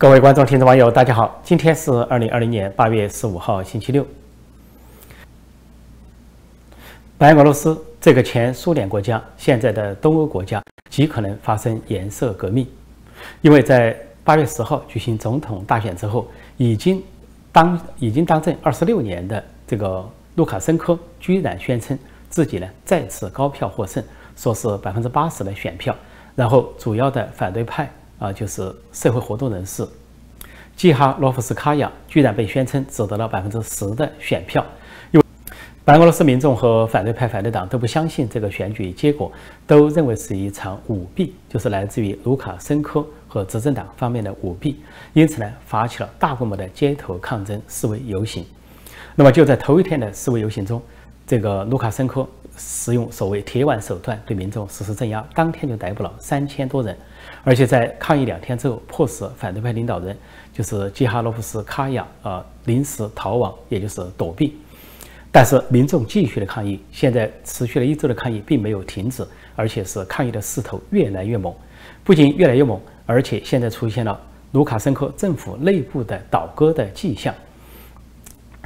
各位观众、听众、网友，大家好！今天是二零二零年八月十五号，星期六。白俄罗斯这个前苏联国家，现在的东欧国家，极可能发生颜色革命，因为在八月十号举行总统大选之后，已经当已经当政二十六年的这个卢卡申科，居然宣称自己呢再次高票获胜，说是百分之八十的选票，然后主要的反对派。啊，就是社会活动人士季哈罗夫斯卡娅居然被宣称只得了百分之十的选票，因为白俄罗斯民众和反对派反对党都不相信这个选举结果，都认为是一场舞弊，就是来自于卢卡申科和执政党方面的舞弊，因此呢，发起了大规模的街头抗争示威游行。那么就在头一天的示威游行中，这个卢卡申科使用所谓铁腕手段对民众实施镇压，当天就逮捕了三千多人。而且在抗议两天之后，迫使反对派领导人就是基哈洛夫斯卡娅啊临时逃亡，也就是躲避。但是民众继续的抗议，现在持续了一周的抗议并没有停止，而且是抗议的势头越来越猛。不仅越来越猛，而且现在出现了卢卡申科政府内部的倒戈的迹象。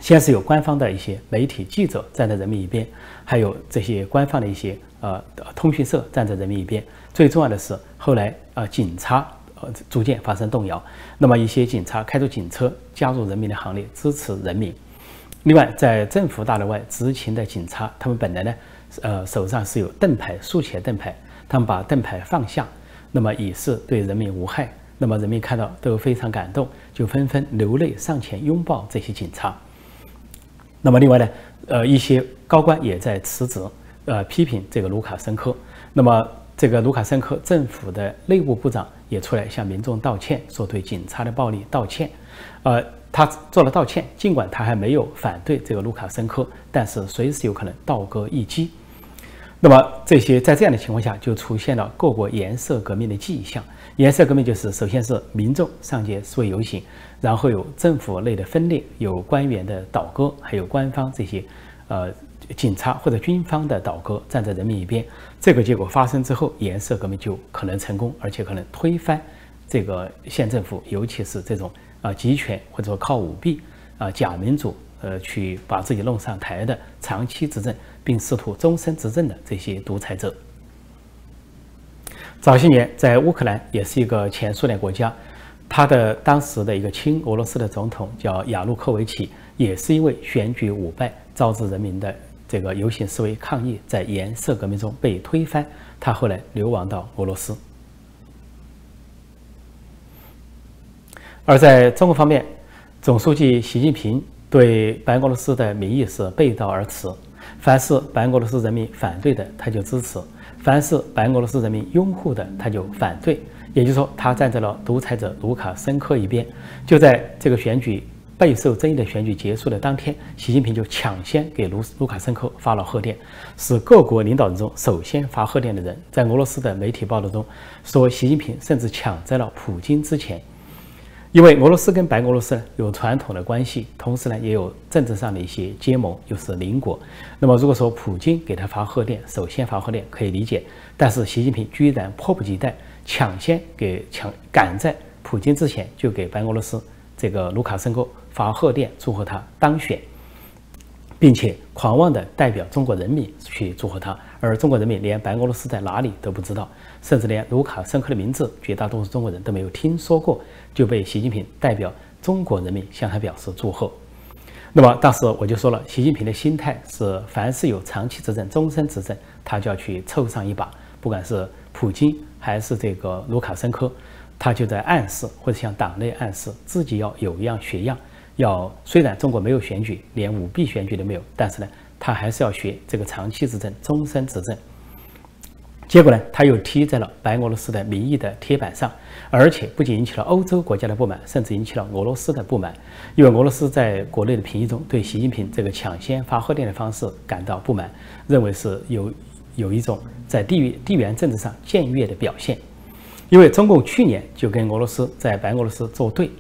先是有官方的一些媒体记者站在人民一边，还有这些官方的一些呃通讯社站在人民一边。最重要的是，后来啊，警察呃逐渐发生动摇，那么一些警察开着警车加入人民的行列，支持人民。另外，在政府大楼外执勤的警察，他们本来呢，呃手上是有盾牌，竖起来盾牌，他们把盾牌放下，那么以示对人民无害。那么人民看到都非常感动，就纷纷流泪上前拥抱这些警察。那么另外呢，呃一些高官也在辞职，呃批评这个卢卡申科。那么这个卢卡申科政府的内部部长也出来向民众道歉，说对警察的暴力道歉。呃，他做了道歉，尽管他还没有反对这个卢卡申科，但是随时有可能倒戈一击。那么这些在这样的情况下，就出现了各国颜色革命的迹象。颜色革命就是首先是民众上街示威游行，然后有政府内的分裂，有官员的倒戈，还有官方这些呃。警察或者军方的倒戈，站在人民一边，这个结果发生之后，颜色革命就可能成功，而且可能推翻这个县政府，尤其是这种啊集权或者说靠舞弊啊假民主呃去把自己弄上台的长期执政并试图终身执政的这些独裁者。早些年在乌克兰也是一个前苏联国家，他的当时的一个亲俄罗斯的总统叫亚努科维奇，也是因为选举舞败，招致人民的。这个游行示威抗议在颜色革命中被推翻，他后来流亡到俄罗斯。而在中国方面，总书记习近平对白俄罗斯的民意是背道而驰，凡是白俄罗斯人民反对的他就支持，凡是白俄罗斯人民拥护的他就反对，也就是说，他站在了独裁者卢卡申科一边。就在这个选举。备受争议的选举结束的当天，习近平就抢先给卢卢卡申科发了贺电，是各国领导人中首先发贺电的人。在俄罗斯的媒体报道中说，习近平甚至抢在了普京之前，因为俄罗斯跟白俄罗斯呢有传统的关系，同时呢也有政治上的一些结盟，又是邻国。那么如果说普京给他发贺电，首先发贺电可以理解，但是习近平居然迫不及待抢先给抢赶在普京之前就给白俄罗斯这个卢卡申科。发贺电祝贺他当选，并且狂妄地代表中国人民去祝贺他，而中国人民连白俄罗斯在哪里都不知道，甚至连卢卡申科的名字，绝大多数中国人都没有听说过，就被习近平代表中国人民向他表示祝贺。那么当时我就说了，习近平的心态是，凡是有长期执政、终身执政，他就要去凑上一把，不管是普京还是这个卢卡申科，他就在暗示或者向党内暗示自己要有样学样。要虽然中国没有选举，连舞弊选举都没有，但是呢，他还是要学这个长期执政、终身执政。结果呢，他又踢在了白俄罗斯的民意的铁板上，而且不仅引起了欧洲国家的不满，甚至引起了俄罗斯的不满。因为俄罗斯在国内的评议中对习近平这个抢先发贺电的方式感到不满，认为是有有一种在地域地缘政治上僭越的表现。因为中共去年就跟俄罗斯在白俄罗斯作对。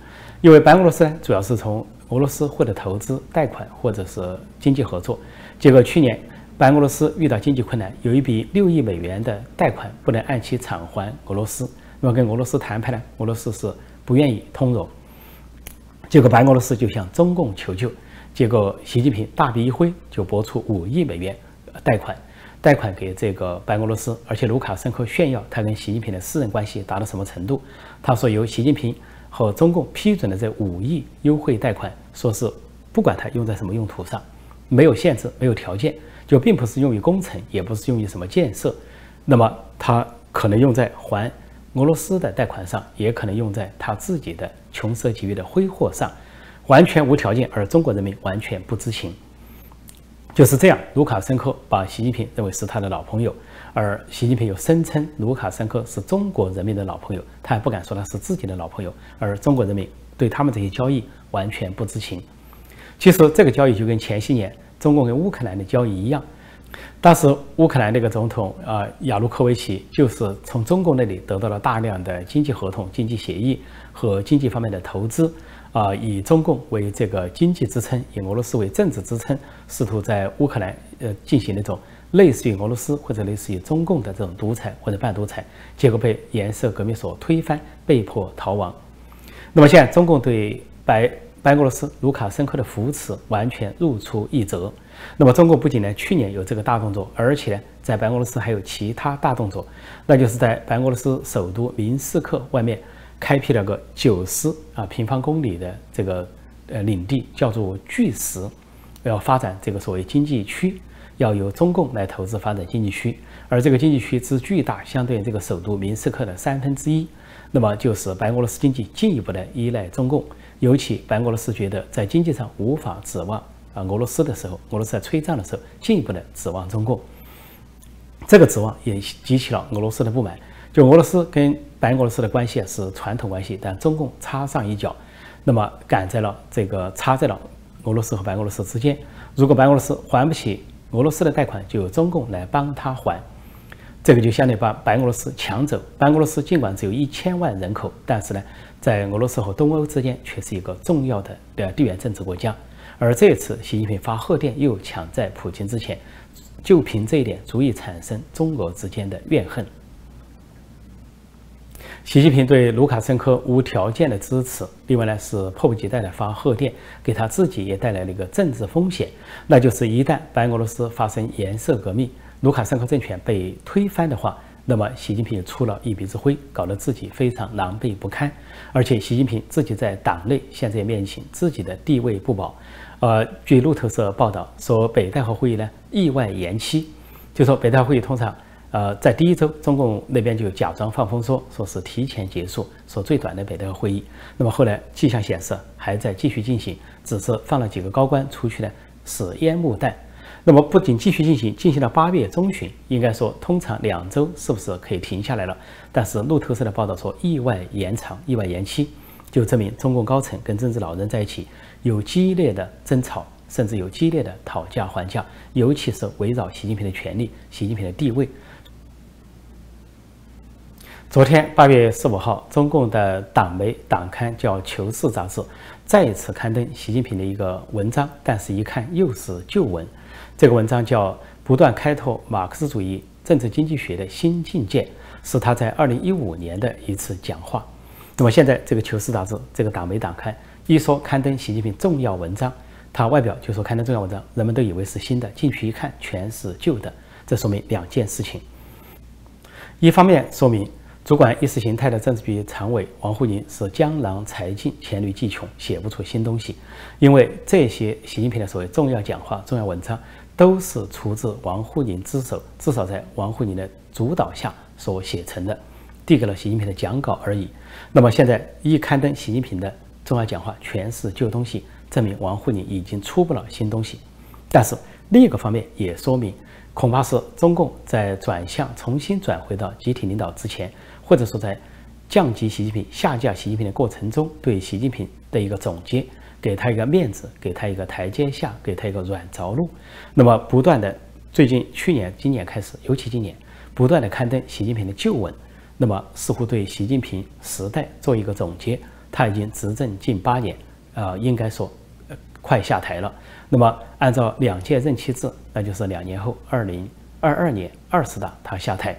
因为白俄罗斯呢，主要是从俄罗斯获得投资、贷款或者是经济合作。结果去年白俄罗斯遇到经济困难，有一笔六亿美元的贷款不能按期偿还俄罗斯。那么跟俄罗斯谈判呢，俄罗斯是不愿意通融。结果白俄罗斯就向中共求救，结果习近平大笔一挥就拨出五亿美元贷款，贷款给这个白俄罗斯，而且卢卡申科炫耀他跟习近平的私人关系达到什么程度。他说由习近平和中共批准的这五亿优惠贷款，说是不管他用在什么用途上，没有限制，没有条件，就并不是用于工程，也不是用于什么建设，那么他可能用在还。俄罗斯的贷款上，也可能用在他自己的穷奢极欲的挥霍上，完全无条件，而中国人民完全不知情。就是这样，卢卡申科把习近平认为是他的老朋友，而习近平又声称卢卡申科是中国人民的老朋友，他还不敢说他是自己的老朋友，而中国人民对他们这些交易完全不知情。其实这个交易就跟前些年中共跟乌克兰的交易一样。当时乌克兰那个总统啊亚卢科维奇就是从中共那里得到了大量的经济合同、经济协议和经济方面的投资，啊，以中共为这个经济支撑，以俄罗斯为政治支撑，试图在乌克兰呃进行那种类似于俄罗斯或者类似于中共的这种独裁或者半独裁，结果被颜色革命所推翻，被迫逃亡。那么现在中共对白白俄罗斯卢卡申科的扶持完全如出一辙。那么，中国不仅呢去年有这个大动作，而且呢在白俄罗斯还有其他大动作，那就是在白俄罗斯首都明斯克外面开辟了个九十啊平方公里的这个呃领地，叫做巨石，要发展这个所谓经济区，要由中共来投资发展经济区，而这个经济区之巨大，相对于这个首都明斯克的三分之一，那么就是白俄罗斯经济进一步的依赖中共，尤其白俄罗斯觉得在经济上无法指望。啊，俄罗斯的时候，俄罗斯在催账的时候，进一步的指望中共，这个指望也激起了俄罗斯的不满。就俄罗斯跟白俄罗斯的关系是传统关系，但中共插上一脚，那么赶在了这个插在了俄罗斯和白俄罗斯之间。如果白俄罗斯还不起俄罗斯的贷款，就由中共来帮他还，这个就相当于把白俄罗斯抢走。白俄罗斯尽管只有一千万人口，但是呢，在俄罗斯和东欧之间却是一个重要的的地缘政治国家。而这次习近平发贺电又抢在普京之前，就凭这一点足以产生中俄之间的怨恨。习近平对卢卡申科无条件的支持，另外呢是迫不及待的发贺电，给他自己也带来了一个政治风险，那就是一旦白俄罗斯发生颜色革命，卢卡申科政权被推翻的话。那么，习近平出了一鼻子灰，搞得自己非常狼狈不堪。而且，习近平自己在党内现在面临自己的地位不保。呃，据路透社报道说，北戴河会议呢意外延期。就说北戴河会议通常，呃，在第一周，中共那边就假装放风说，说是提前结束，说最短的北戴河会议。那么后来迹象显示还在继续进行，只是放了几个高官出去呢，使烟幕弹。那么不仅继续进行，进行到八月中旬，应该说通常两周是不是可以停下来了？但是路透社的报道说意外延长、意外延期，就证明中共高层跟政治老人在一起有激烈的争吵，甚至有激烈的讨价还价，尤其是围绕习近平的权力、习近平的地位。昨天八月十五号，中共的党媒党刊叫《求是》杂志再次刊登习近平的一个文章，但是一看又是旧文。这个文章叫《不断开拓马克思主义政治经济学的新境界》，是他在二零一五年的一次讲话。那么现在这个《求是》杂志这个党媒党刊一说刊登习近平重要文章，他外表就说刊登重要文章，人们都以为是新的，进去一看全是旧的。这说明两件事情：一方面说明主管意识形态的政治局常委王沪宁是江郎才尽、黔驴技穷，写不出新东西，因为这些习近平的所谓重要讲话、重要文章。都是出自王沪宁之手，至少在王沪宁的主导下所写成的，递给了习近平的讲稿而已。那么现在一刊登习近平的重要讲话全是旧东西，证明王沪宁已经出不了新东西。但是另一个方面也说明，恐怕是中共在转向重新转回到集体领导之前，或者说在降级习近平、下架习近平的过程中，对习近平的一个总结。给他一个面子，给他一个台阶下，给他一个软着陆。那么，不断的，最近去年、今年开始，尤其今年，不断的刊登习近平的旧文，那么似乎对习近平时代做一个总结。他已经执政近八年，呃，应该说，快下台了。那么，按照两届任期制，那就是两年后，二零二二年二十大他下台。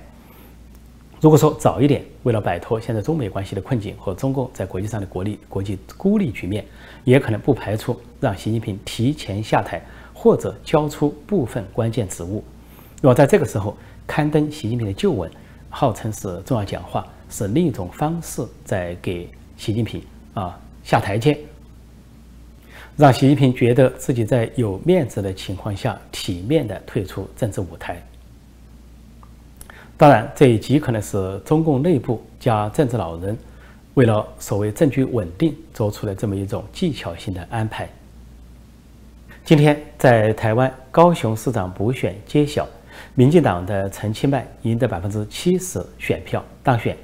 如果说早一点，为了摆脱现在中美关系的困境和中共在国际上的国力、国际孤立局面，也可能不排除让习近平提前下台，或者交出部分关键职务。那么在这个时候刊登习近平的旧文，号称是重要讲话，是另一种方式在给习近平啊下台阶，让习近平觉得自己在有面子的情况下，体面的退出政治舞台。当然，这也极可能是中共内部加政治老人为了所谓政局稳定做出的这么一种技巧性的安排。今天在台湾高雄市长补选揭晓，民进党的陈其迈赢得百分之七十选票当选，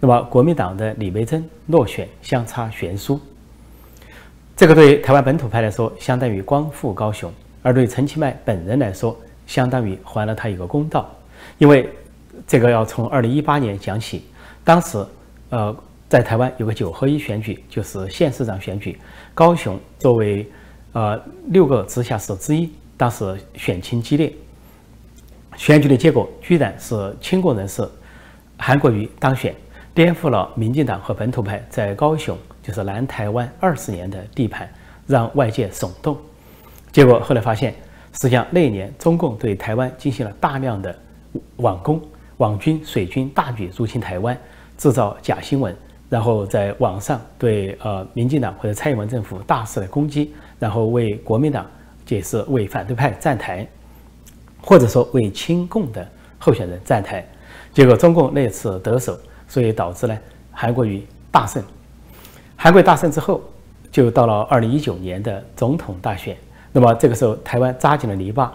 那么国民党的李维珍落选，相差悬殊。这个对台湾本土派来说，相当于光复高雄；而对陈其迈本人来说，相当于还了他一个公道，因为。这个要从二零一八年讲起，当时，呃，在台湾有个九合一选举，就是县市长选举，高雄作为呃六个直辖市之一，当时选情激烈，选举的结果居然是亲共人士韩国瑜当选，颠覆了民进党和本土派在高雄就是南台湾二十年的地盘，让外界耸动。结果后来发现，实际上那一年中共对台湾进行了大量的网攻。网军、水军大举入侵台湾，制造假新闻，然后在网上对呃民进党或者蔡英文政府大肆的攻击，然后为国民党解释为反对派站台，或者说为亲共的候选人站台，结果中共那次得手，所以导致呢韩国瑜大胜。韩国大胜之后，就到了二零一九年的总统大选，那么这个时候台湾扎紧了篱笆，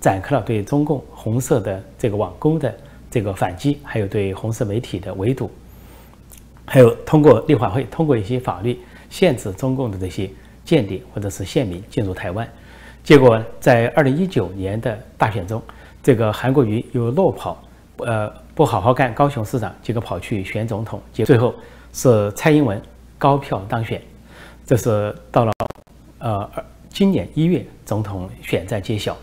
展开了对中共红色的这个网攻的。这个反击，还有对红色媒体的围堵，还有通过立法会通过一些法律限制中共的这些间谍或者是县民进入台湾。结果在二零一九年的大选中，这个韩国瑜又落跑，呃，不好好干高雄市长，结果跑去选总统，结最后是蔡英文高票当选。这是到了呃今年一月总统选战揭晓。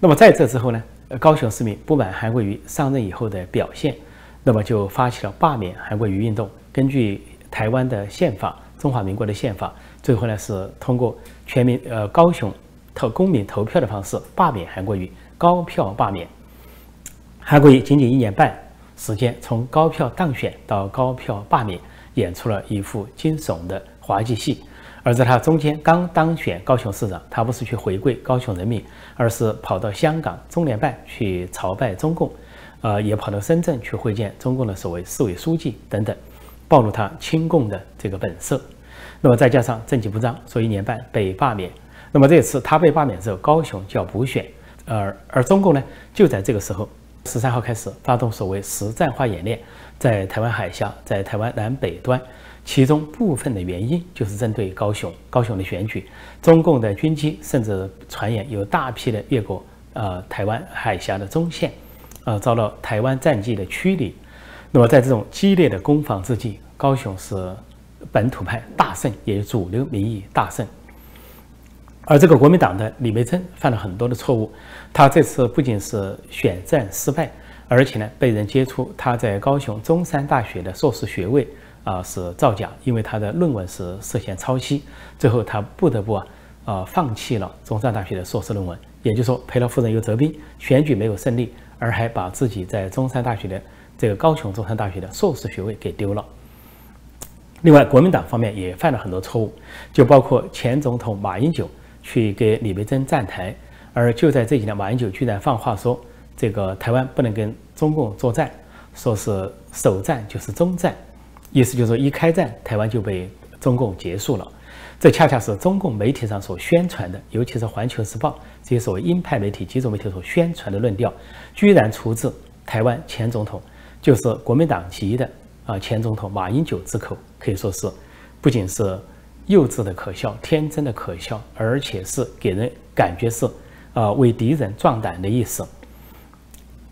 那么在这之后呢？高雄市民不满韩国瑜上任以后的表现，那么就发起了罢免韩国瑜运动。根据台湾的宪法，中华民国的宪法，最后呢是通过全民呃高雄投公民投票的方式罢免韩国瑜，高票罢免。韩国瑜仅仅一年半时间，从高票当选到高票罢免，演出了一副惊悚的滑稽戏。而在他中间刚当选高雄市长，他不是去回馈高雄人民，而是跑到香港中联办去朝拜中共，呃，也跑到深圳去会见中共的所谓市委书记等等，暴露他亲共的这个本色。那么再加上政绩不彰，所以一年半被罢免。那么这次他被罢免之后，高雄就要补选，而而中共呢，就在这个时候，十三号开始发动所谓实战化演练，在台湾海峡，在台湾南北端。其中部分的原因就是针对高雄，高雄的选举，中共的军机甚至传言有大批的越过呃台湾海峡的中线，呃遭到台湾战机的驱离。那么在这种激烈的攻防之际，高雄是本土派大胜，也主流民意大胜。而这个国民党的李梅珍犯了很多的错误，他这次不仅是选战失败，而且呢被人揭出他在高雄中山大学的硕士学位。啊，是造假，因为他的论文是涉嫌抄袭，最后他不得不啊，啊放弃了中山大学的硕士论文，也就是说赔了夫人又折兵，选举没有胜利，而还把自己在中山大学的这个高雄中山大学的硕士学位给丢了。另外，国民党方面也犯了很多错误，就包括前总统马英九去给李维珍站台，而就在这几年，马英九居然放话说，这个台湾不能跟中共作战，说是首战就是终战。意思就是说，一开战，台湾就被中共结束了。这恰恰是中共媒体上所宣传的，尤其是《环球时报》这些所谓鹰派媒体、几种媒体所宣传的论调，居然出自台湾前总统，就是国民党籍的啊前总统马英九之口，可以说是不仅是幼稚的可笑、天真的可笑，而且是给人感觉是啊为敌人壮胆的意思。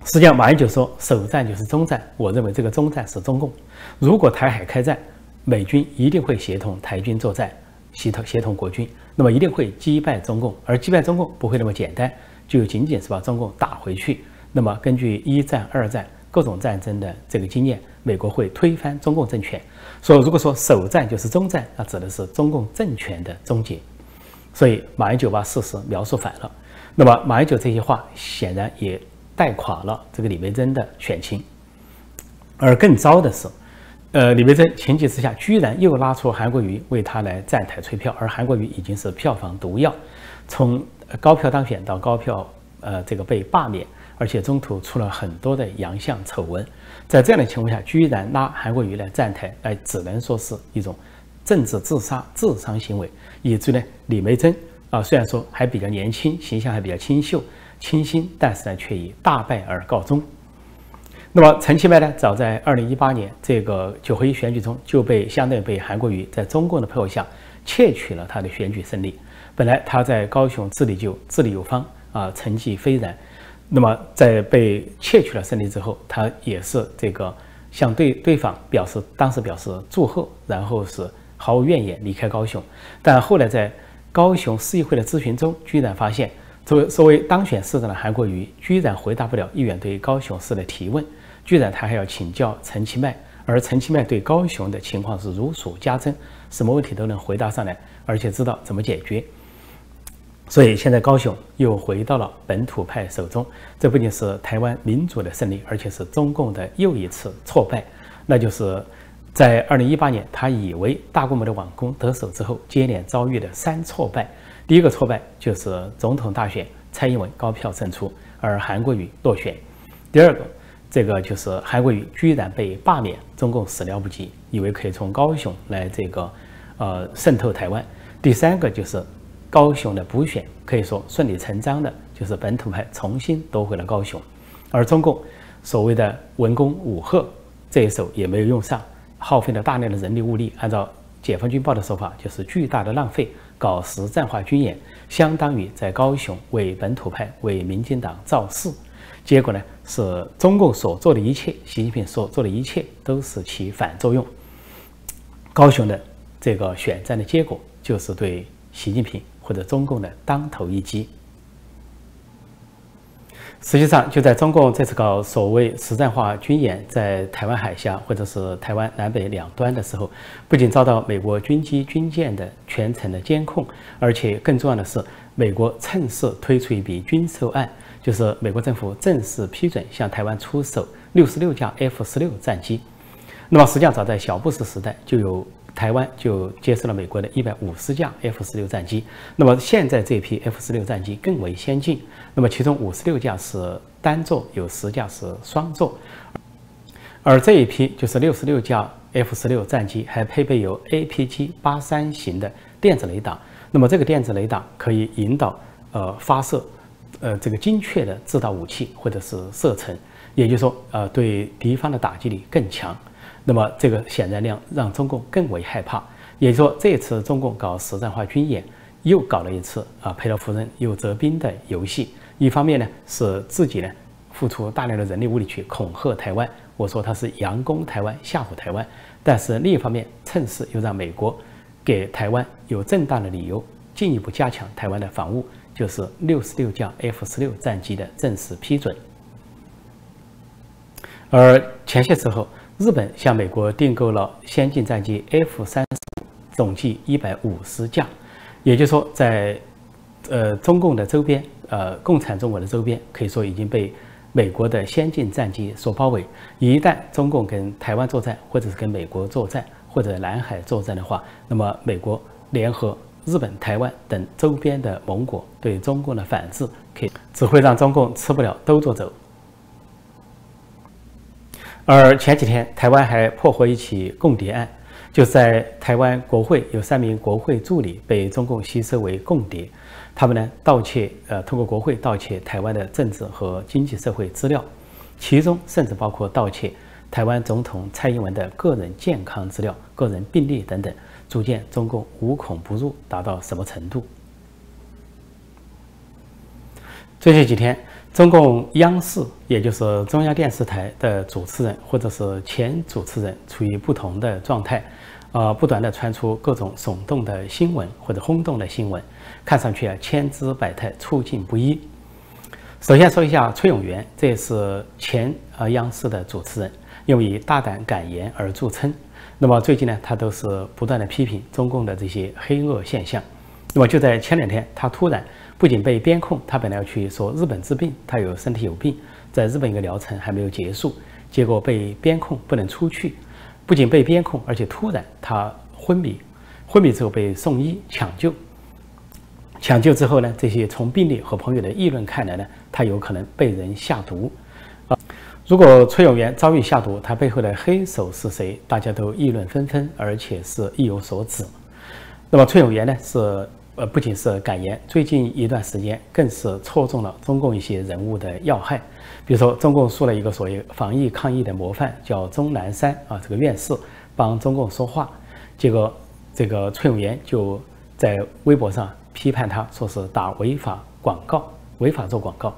实际上，马英九说首战就是终战。我认为这个终战是中共。如果台海开战，美军一定会协同台军作战，协同协同国军，那么一定会击败中共。而击败中共不会那么简单，就仅仅是把中共打回去。那么根据一战、二战各种战争的这个经验，美国会推翻中共政权。所以，如果说首战就是终战，那指的是中共政权的终结。所以，马英九把事实描述反了。那么，马英九这些话显然也带垮了这个李维珍的选情。而更糟的是，呃，李维珍情急之下居然又拉出韩国瑜为他来站台催票，而韩国瑜已经是票房毒药，从高票当选到高票，呃，这个被罢免，而且中途出了很多的洋相丑闻。在这样的情况下，居然拉韩国瑜来站台，哎，只能说是一种政治自杀、自伤行为。以至于呢，李梅珍啊，虽然说还比较年轻，形象还比较清秀、清新，但是呢，却以大败而告终。那么陈其迈呢，早在二零一八年这个九合一选举中，就被相当于被韩国瑜在中共的配合下窃取了他的选举胜利。本来他在高雄治理就治理有方啊，成绩斐然。那么在被窃取了胜利之后，他也是这个向对对方表示当时表示祝贺，然后是。毫无怨言离开高雄，但后来在高雄市议会的咨询中，居然发现作为作为当选市长的韩国瑜，居然回答不了议员对高雄市的提问，居然他还要请教陈其迈，而陈其迈对高雄的情况是如数家珍，什么问题都能回答上来，而且知道怎么解决。所以现在高雄又回到了本土派手中，这不仅是台湾民主的胜利，而且是中共的又一次挫败，那就是。在二零一八年，他以为大规模的网攻得手之后，接连遭遇的三挫败。第一个挫败就是总统大选，蔡英文高票胜出，而韩国瑜落选。第二个，这个就是韩国瑜居然被罢免，中共始料不及，以为可以从高雄来这个，呃，渗透台湾。第三个就是高雄的补选，可以说顺理成章的，就是本土派重新夺回了高雄，而中共所谓的文攻武赫这一手也没有用上。耗费了大量的人力物力，按照解放军报的说法，就是巨大的浪费，搞实战化军演，相当于在高雄为本土派、为民进党造势。结果呢，是中共所做的一切，习近平所做的一切都是起反作用。高雄的这个选战的结果，就是对习近平或者中共的当头一击。实际上，就在中共这次搞所谓实战化军演，在台湾海峡或者是台湾南北两端的时候，不仅遭到美国军机军舰的全程的监控，而且更重要的是，美国趁势推出一笔军售案，就是美国政府正式批准向台湾出售六十六架 F 十六战机。那么，实际上早在小布什时代就有。台湾就接受了美国的一百五十架 F 十六战机，那么现在这批 F 十六战机更为先进，那么其中五十六架是单座，有十架是双座，而这一批就是六十六架 F 十六战机还配备有 APG 八三型的电子雷达，那么这个电子雷达可以引导呃发射呃这个精确的制导武器或者是射程，也就是说呃对敌方的打击力更强。那么这个显然量让中共更为害怕，也就是说，这次中共搞实战化军演，又搞了一次啊，佩洛夫人又折兵的游戏。一方面呢，是自己呢付出大量的人力物力去恐吓台湾，我说他是佯攻台湾，吓唬台湾；但是另一方面，趁势又让美国给台湾有正当的理由，进一步加强台湾的防务，就是六十六架 F 十六战机的正式批准。而前些时候。日本向美国订购了先进战机 F 三十五，总计一百五十架。也就是说，在呃中共的周边，呃共产中国的周边，可以说已经被美国的先进战机所包围。一旦中共跟台湾作战，或者是跟美国作战，或者南海作战的话，那么美国联合日本、台湾等周边的盟国对中共的反制，可以只会让中共吃不了兜着走。而前几天，台湾还破获一起共谍案，就在台湾国会有三名国会助理被中共吸收为共谍，他们呢盗窃，呃，通过国会盗窃台湾的政治和经济社会资料，其中甚至包括盗窃台湾总统蔡英文的个人健康资料、个人病历等等，足见中共无孔不入达到什么程度。最近几天。中共央视，也就是中央电视台的主持人或者是前主持人，处于不同的状态，呃，不断的传出各种耸动的新闻或者轰动的新闻，看上去啊千姿百态，出镜不一。首先说一下崔永元，这也是前呃央视的主持人，因为以大胆敢言而著称。那么最近呢，他都是不断的批评中共的这些黑恶现象。那么就在前两天，他突然不仅被边控，他本来要去说日本治病，他有身体有病，在日本一个疗程还没有结束，结果被边控不能出去，不仅被边控，而且突然他昏迷，昏迷之后被送医抢救，抢救之后呢，这些从病例和朋友的议论看来呢，他有可能被人下毒。啊如果崔永元遭遇下毒，他背后的黑手是谁？大家都议论纷纷，而且是意有所指。那么崔永元呢？是呃，不仅是感言，最近一段时间更是戳中了中共一些人物的要害。比如说，中共说了一个所谓防疫抗疫的模范，叫钟南山啊，这个院士帮中共说话，结果这个崔永元就在微博上批判他，说是打违法广告，违法做广告。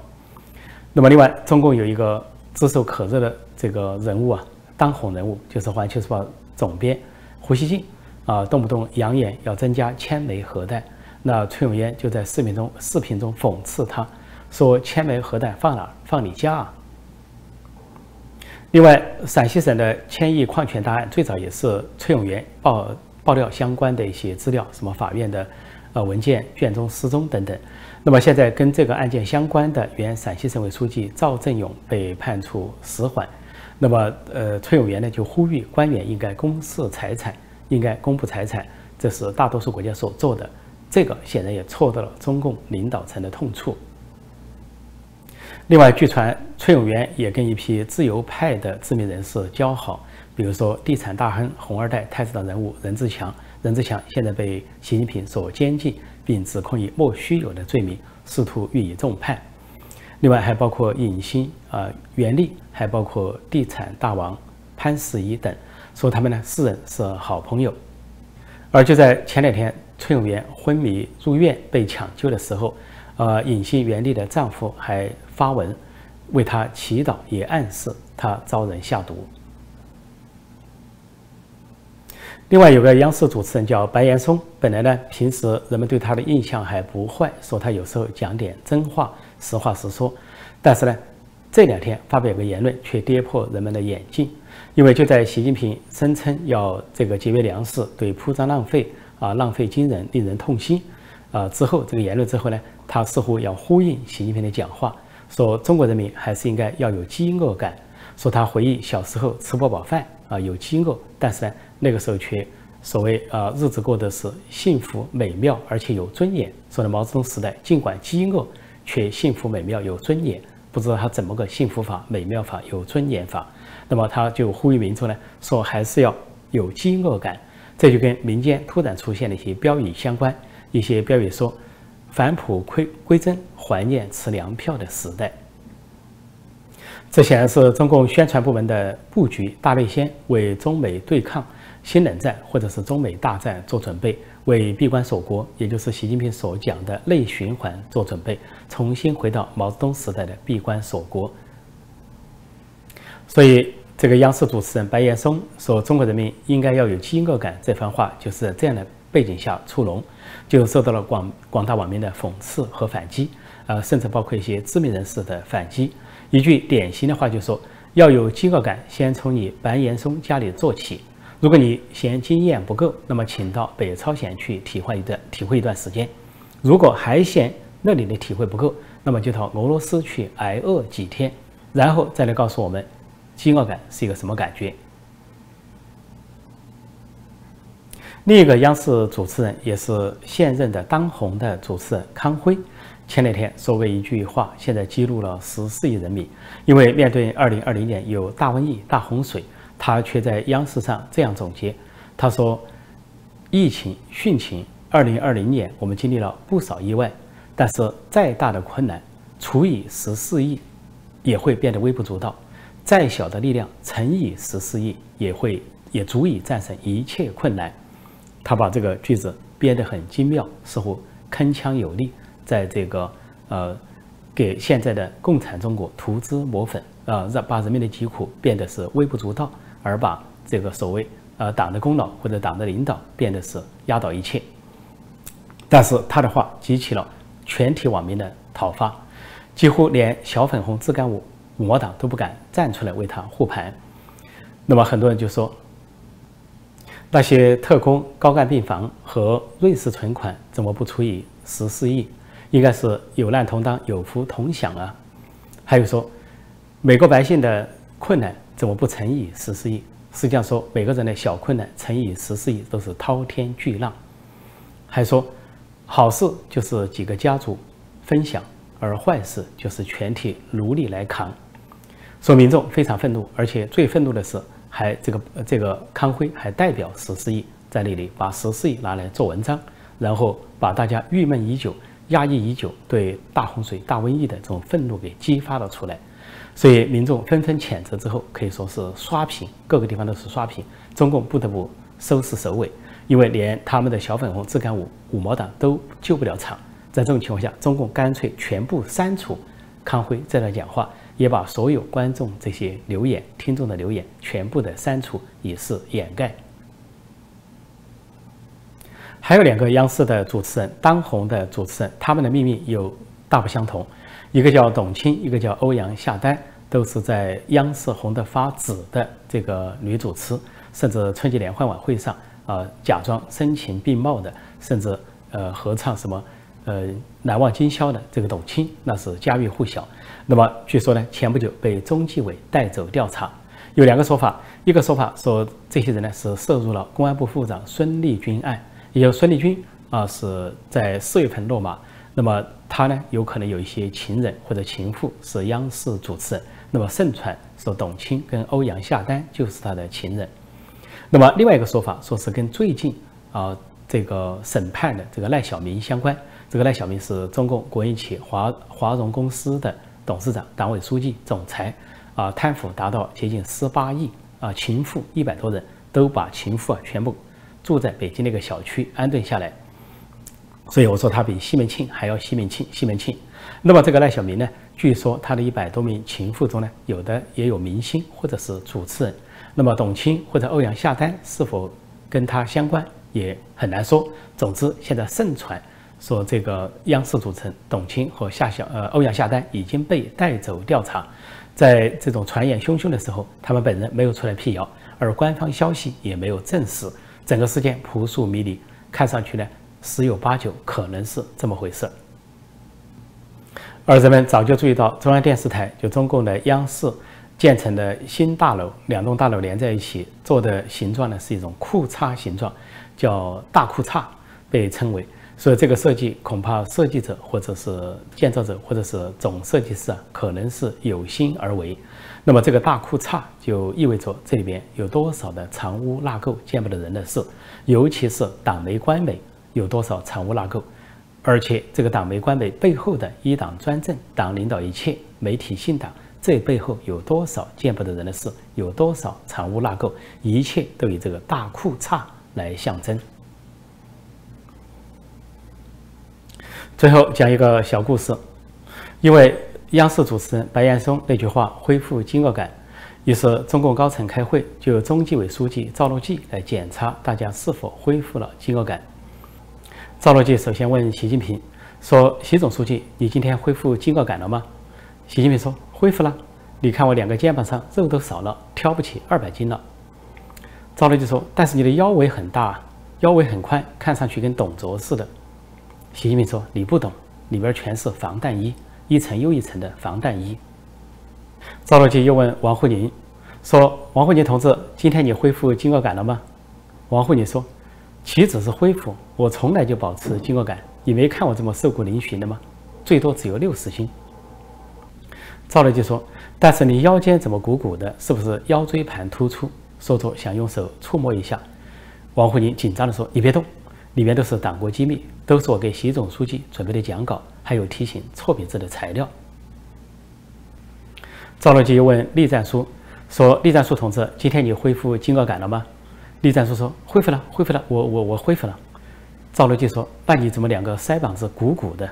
那么另外，中共有一个。炙手可热的这个人物啊，当红人物就是《环球时报》总编胡锡进啊，动不动扬言要增加千枚核弹。那崔永元就在视频中视频中讽刺他，说：“千枚核弹放哪儿？放你家啊！”另外，陕西省的千亿矿权大案最早也是崔永元爆爆料相关的一些资料，什么法院的呃文件卷宗失踪等等。那么现在跟这个案件相关的原陕西省委书记赵正永被判处死缓，那么呃崔永元呢就呼吁官员应该公示财产，应该公布财产，这是大多数国家所做的，这个显然也戳到了中共领导层的痛处。另外，据传崔永元也跟一批自由派的知名人士交好，比如说地产大亨、红二代、太子党人物任志强，任志强现在被习近平所监禁。并指控以莫须有的罪名，试图予以重判。另外还包括尹新啊、袁立，还包括地产大王潘石屹等，说他们呢四人是好朋友。而就在前两天，崔永元昏迷入院被抢救的时候，呃，尹新、袁立的丈夫还发文为他祈祷，也暗示他遭人下毒。另外有个央视主持人叫白岩松，本来呢平时人们对他的印象还不坏，说他有时候讲点真话，实话实说。但是呢，这两天发表个言论却跌破人们的眼镜，因为就在习近平声称要这个节约粮食，对铺张浪费啊浪费惊人，令人痛心啊之后，这个言论之后呢，他似乎要呼应习近平的讲话，说中国人民还是应该要有饥饿感，说他回忆小时候吃不饱饭啊有饥饿，但是呢。那个时候却所谓啊日子过得是幸福美妙，而且有尊严。说的毛泽东时代尽管饥饿，却幸福美妙有尊严。不知道他怎么个幸福法、美妙法、有尊严法。那么他就呼吁民众呢，说还是要有饥饿感。这就跟民间突然出现的一些标语相关。一些标语说：“返璞归归真，怀念吃粮票的时代。”这显然是中共宣传部门的布局大内宣，为中美对抗。新冷战或者是中美大战做准备，为闭关锁国，也就是习近平所讲的内循环做准备，重新回到毛泽东时代的闭关锁国。所以，这个央视主持人白岩松说“中国人民应该要有饥饿感”这番话，就是这样的背景下出笼，就受到了广广大网民的讽刺和反击，呃，甚至包括一些知名人士的反击。一句典型的话就说：“要有饥饿感，先从你白岩松家里做起。”如果你嫌经验不够，那么请到北朝鲜去体会一段体会一段时间；如果还嫌那里的体会不够，那么就到俄罗斯去挨饿几天，然后再来告诉我们，饥饿感是一个什么感觉。另一个央视主持人也是现任的当红的主持人康辉，前两天说过一句话，现在激怒了十四亿人民，因为面对二零二零年有大瘟疫、大洪水。他却在央视上这样总结：“他说，疫情汛情，二零二零年我们经历了不少意外，但是再大的困难，除以十四亿，也会变得微不足道；再小的力量乘以十四亿，也会也足以战胜一切困难。”他把这个句子编得很精妙，似乎铿锵有力，在这个呃，给现在的共产中国涂脂抹粉啊，让把人民的疾苦变得是微不足道。而把这个所谓呃党的功劳或者党的领导变得是压倒一切，但是他的话激起了全体网民的讨伐，几乎连小粉红自干五五毛党都不敢站出来为他护盘。那么很多人就说，那些特工高干病房和瑞士存款怎么不除以十四亿？应该是有难同当，有福同享啊。还有说，美国百姓的困难怎么不乘以十四亿？实际上说，每个人的小困难乘以十四亿都是滔天巨浪。还说，好事就是几个家族分享。而坏事就是全体奴隶来扛，所以民众非常愤怒，而且最愤怒的是，还这个这个康辉还代表十四亿在那里把十四亿拿来做文章，然后把大家郁闷已久、压抑已久对大洪水、大瘟疫的这种愤怒给激发了出来，所以民众纷纷谴责之后，可以说是刷屏，各个地方都是刷屏，中共不得不收拾首尾，因为连他们的小粉红自干五五毛党都救不了场。在这种情况下，中共干脆全部删除康辉这段讲话，也把所有观众这些留言、听众的留言全部的删除，以示掩盖。还有两个央视的主持人，当红的主持人，他们的命运有大不相同，一个叫董卿，一个叫欧阳夏丹，都是在央视红得发紫的这个女主持，甚至春节联欢晚会上啊，假装声情并茂的，甚至呃合唱什么。呃，难忘今宵的这个董卿，那是家喻户晓。那么据说呢，前不久被中纪委带走调查，有两个说法。一个说法说，这些人呢是涉入了公安部副部长孙立军案，也就孙立军啊是在四月份落马。那么他呢有可能有一些情人或者情妇是央视主持人。那么盛传说董卿跟欧阳夏丹就是他的情人。那么另外一个说法说是跟最近啊这个审判的这个赖小民相关。这个赖小民是中共国营企业华华融公司的董事长、党委书记、总裁，啊，贪腐达到接近十八亿，啊，情妇一百多人，都把情妇啊全部住在北京那个小区安顿下来。所以我说他比西门庆还要西门庆，西门庆。那么这个赖小民呢，据说他的一百多名情妇中呢，有的也有明星或者是主持人。那么董卿或者欧阳夏丹是否跟他相关，也很难说。总之，现在盛传。说这个央视主持人董卿和夏小呃欧阳夏丹已经被带走调查，在这种传言汹汹的时候，他们本人没有出来辟谣，而官方消息也没有证实，整个事件扑朔迷离，看上去呢十有八九可能是这么回事。而人们早就注意到，中央电视台就中共的央视建成的新大楼，两栋大楼连在一起做的形状呢是一种裤衩形状，叫大裤衩，被称为。所以这个设计恐怕设计者或者是建造者或者是总设计师啊，可能是有心而为。那么这个大裤衩就意味着这里边有多少的藏污纳垢、见不得人的事，尤其是党媒官媒有多少藏污纳垢，而且这个党媒官媒背后的一党专政、党领导一切、媒体信党，这背后有多少见不得人的事，有多少藏污纳垢，一切都以这个大裤衩来象征。最后讲一个小故事，因为央视主持人白岩松那句话“恢复饥饿感”，于是中共高层开会，就由中纪委书记赵乐际来检查大家是否恢复了饥饿感。赵乐际首先问习近平说：“习总书记，你今天恢复饥饿感了吗？”习近平说：“恢复了。你看我两个肩膀上肉都少了，挑不起二百斤了。”赵乐际说：“但是你的腰围很大，腰围很宽，看上去跟董卓似的。”习近平说：“你不懂，里边全是防弹衣，一层又一层的防弹衣。”赵乐际又问王沪宁说：“王沪宁同志，今天你恢复饥饿感了吗？”王沪宁说：“岂止是恢复，我从来就保持饥饿感。你没看我这么瘦骨嶙峋的吗？最多只有六十斤。”赵乐际说：“但是你腰间怎么鼓鼓的？是不是腰椎盘突出？”说着想用手触摸一下。王沪宁紧张地说：“你别动。”里面都是党国机密，都是我给习总书记准备的讲稿，还有提醒错别字的材料。赵乐际又问栗战书说：“栗战书同志，今天你恢复饥饿感了吗？”栗战书说：“恢复了，恢复了，我我我恢复了。”赵乐际说：“那你怎么两个腮帮子鼓鼓的？”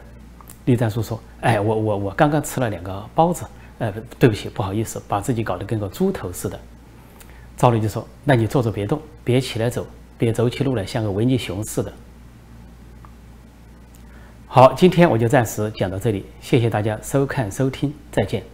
栗战书说：“哎，我我我刚刚吃了两个包子，呃，对不起，不好意思，把自己搞得跟个猪头似的。”赵乐基说：“那你坐着别动，别起来走。”别走起路来像个维尼熊似的。好，今天我就暂时讲到这里，谢谢大家收看收听，再见。